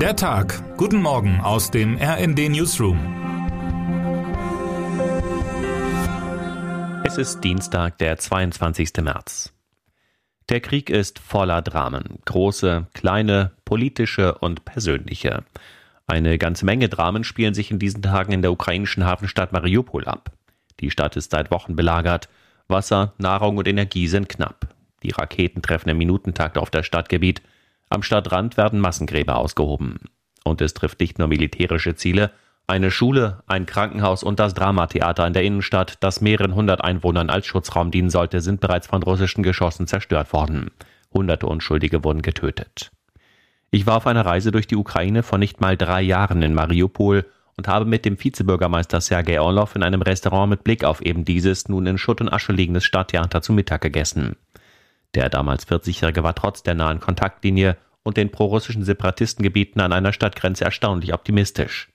Der Tag. Guten Morgen aus dem RND Newsroom. Es ist Dienstag, der 22. März. Der Krieg ist voller Dramen. Große, kleine, politische und persönliche. Eine ganze Menge Dramen spielen sich in diesen Tagen in der ukrainischen Hafenstadt Mariupol ab. Die Stadt ist seit Wochen belagert. Wasser, Nahrung und Energie sind knapp. Die Raketen treffen im Minutentakt auf das Stadtgebiet. Am Stadtrand werden Massengräber ausgehoben. Und es trifft nicht nur militärische Ziele, eine Schule, ein Krankenhaus und das Dramatheater in der Innenstadt, das mehreren hundert Einwohnern als Schutzraum dienen sollte, sind bereits von russischen Geschossen zerstört worden. Hunderte Unschuldige wurden getötet. Ich war auf einer Reise durch die Ukraine vor nicht mal drei Jahren in Mariupol und habe mit dem Vizebürgermeister Sergei Orlov in einem Restaurant mit Blick auf eben dieses nun in Schutt und Asche liegendes Stadttheater zu Mittag gegessen. Der damals 40-Jährige war trotz der nahen Kontaktlinie und den prorussischen Separatistengebieten an einer Stadtgrenze erstaunlich optimistisch.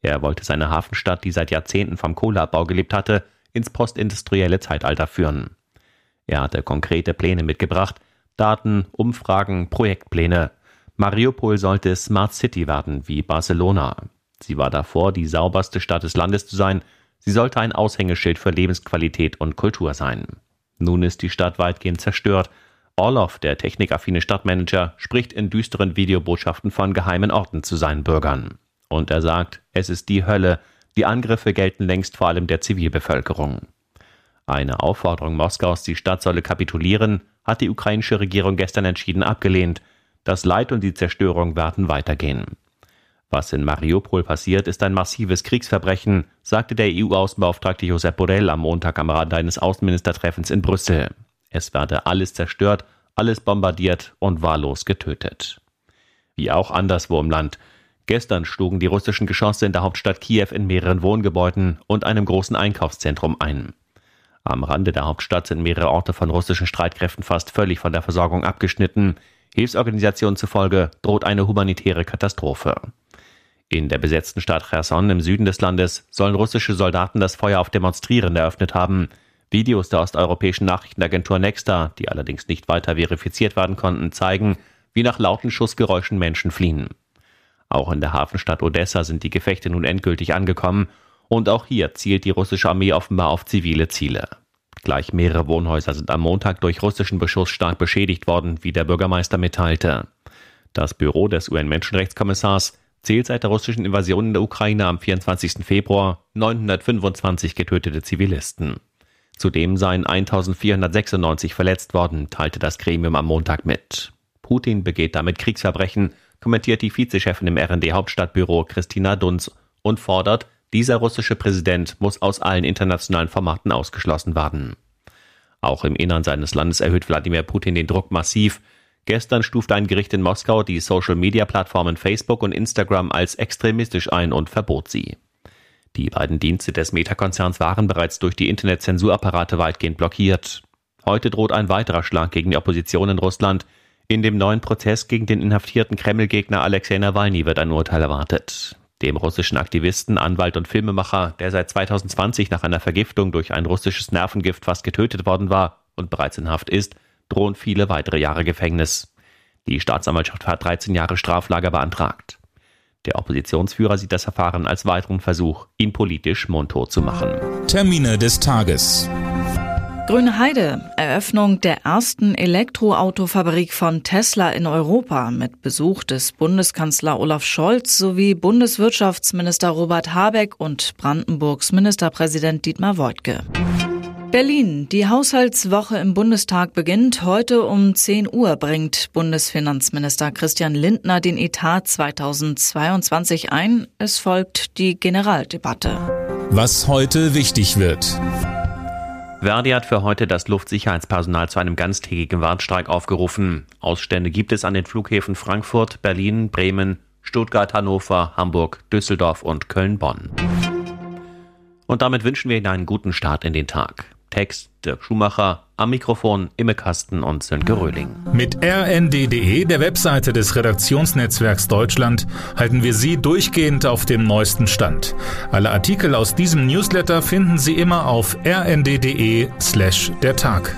Er wollte seine Hafenstadt, die seit Jahrzehnten vom Kohleabbau gelebt hatte, ins postindustrielle Zeitalter führen. Er hatte konkrete Pläne mitgebracht, Daten, Umfragen, Projektpläne. Mariupol sollte Smart City werden, wie Barcelona. Sie war davor, die sauberste Stadt des Landes zu sein. Sie sollte ein Aushängeschild für Lebensqualität und Kultur sein. Nun ist die Stadt weitgehend zerstört. Orlov, der technikaffine Stadtmanager, spricht in düsteren Videobotschaften von geheimen Orten zu seinen Bürgern. Und er sagt, es ist die Hölle, die Angriffe gelten längst vor allem der Zivilbevölkerung. Eine Aufforderung Moskaus, die Stadt solle kapitulieren, hat die ukrainische Regierung gestern entschieden abgelehnt. Das Leid und die Zerstörung werden weitergehen. Was in Mariupol passiert, ist ein massives Kriegsverbrechen, sagte der EU-Außenbeauftragte Josep Borrell am Montag am Rande eines Außenministertreffens in Brüssel. Es werde alles zerstört, alles bombardiert und wahllos getötet. Wie auch anderswo im Land. Gestern schlugen die russischen Geschosse in der Hauptstadt Kiew in mehreren Wohngebäuden und einem großen Einkaufszentrum ein. Am Rande der Hauptstadt sind mehrere Orte von russischen Streitkräften fast völlig von der Versorgung abgeschnitten. Hilfsorganisationen zufolge droht eine humanitäre Katastrophe. In der besetzten Stadt Cherson im Süden des Landes sollen russische Soldaten das Feuer auf Demonstrierende eröffnet haben. Videos der osteuropäischen Nachrichtenagentur Nexta, die allerdings nicht weiter verifiziert werden konnten, zeigen, wie nach lauten Schussgeräuschen Menschen fliehen. Auch in der Hafenstadt Odessa sind die Gefechte nun endgültig angekommen und auch hier zielt die russische Armee offenbar auf zivile Ziele. Gleich mehrere Wohnhäuser sind am Montag durch russischen Beschuss stark beschädigt worden, wie der Bürgermeister mitteilte. Das Büro des UN-Menschenrechtskommissars zählt seit der russischen Invasion in der Ukraine am 24. Februar 925 getötete Zivilisten. Zudem seien 1496 verletzt worden, teilte das Gremium am Montag mit. Putin begeht damit Kriegsverbrechen, kommentiert die Vizechefin im RND-Hauptstadtbüro Christina Dunz und fordert, dieser russische Präsident muss aus allen internationalen Formaten ausgeschlossen werden. Auch im Innern seines Landes erhöht Wladimir Putin den Druck massiv. Gestern stufte ein Gericht in Moskau die Social-Media-Plattformen Facebook und Instagram als extremistisch ein und verbot sie. Die beiden Dienste des Meta-Konzerns waren bereits durch die Internetzensurapparate weitgehend blockiert. Heute droht ein weiterer Schlag gegen die Opposition in Russland. In dem neuen Prozess gegen den inhaftierten Kreml-Gegner Alexei Nawalny wird ein Urteil erwartet. Dem russischen Aktivisten, Anwalt und Filmemacher, der seit 2020 nach einer Vergiftung durch ein russisches Nervengift fast getötet worden war und bereits in Haft ist, drohen viele weitere Jahre Gefängnis. Die Staatsanwaltschaft hat 13 Jahre Straflager beantragt. Der Oppositionsführer sieht das Verfahren als weiteren Versuch, ihn politisch mundtot zu machen. Termine des Tages. Grüne Heide, Eröffnung der ersten Elektroautofabrik von Tesla in Europa mit Besuch des Bundeskanzler Olaf Scholz sowie Bundeswirtschaftsminister Robert Habeck und Brandenburgs Ministerpräsident Dietmar Woidke. Berlin. Die Haushaltswoche im Bundestag beginnt. Heute um 10 Uhr bringt Bundesfinanzminister Christian Lindner den Etat 2022 ein. Es folgt die Generaldebatte. Was heute wichtig wird. Verdi hat für heute das Luftsicherheitspersonal zu einem ganztägigen Warnstreik aufgerufen. Ausstände gibt es an den Flughäfen Frankfurt, Berlin, Bremen, Stuttgart, Hannover, Hamburg, Düsseldorf und Köln-Bonn. Und damit wünschen wir Ihnen einen guten Start in den Tag. Text Dirk Schumacher, am Mikrofon Imme Kasten und Sönke Röhling. Mit rnd.de, der Webseite des Redaktionsnetzwerks Deutschland, halten wir Sie durchgehend auf dem neuesten Stand. Alle Artikel aus diesem Newsletter finden Sie immer auf rnd.de slash der Tag.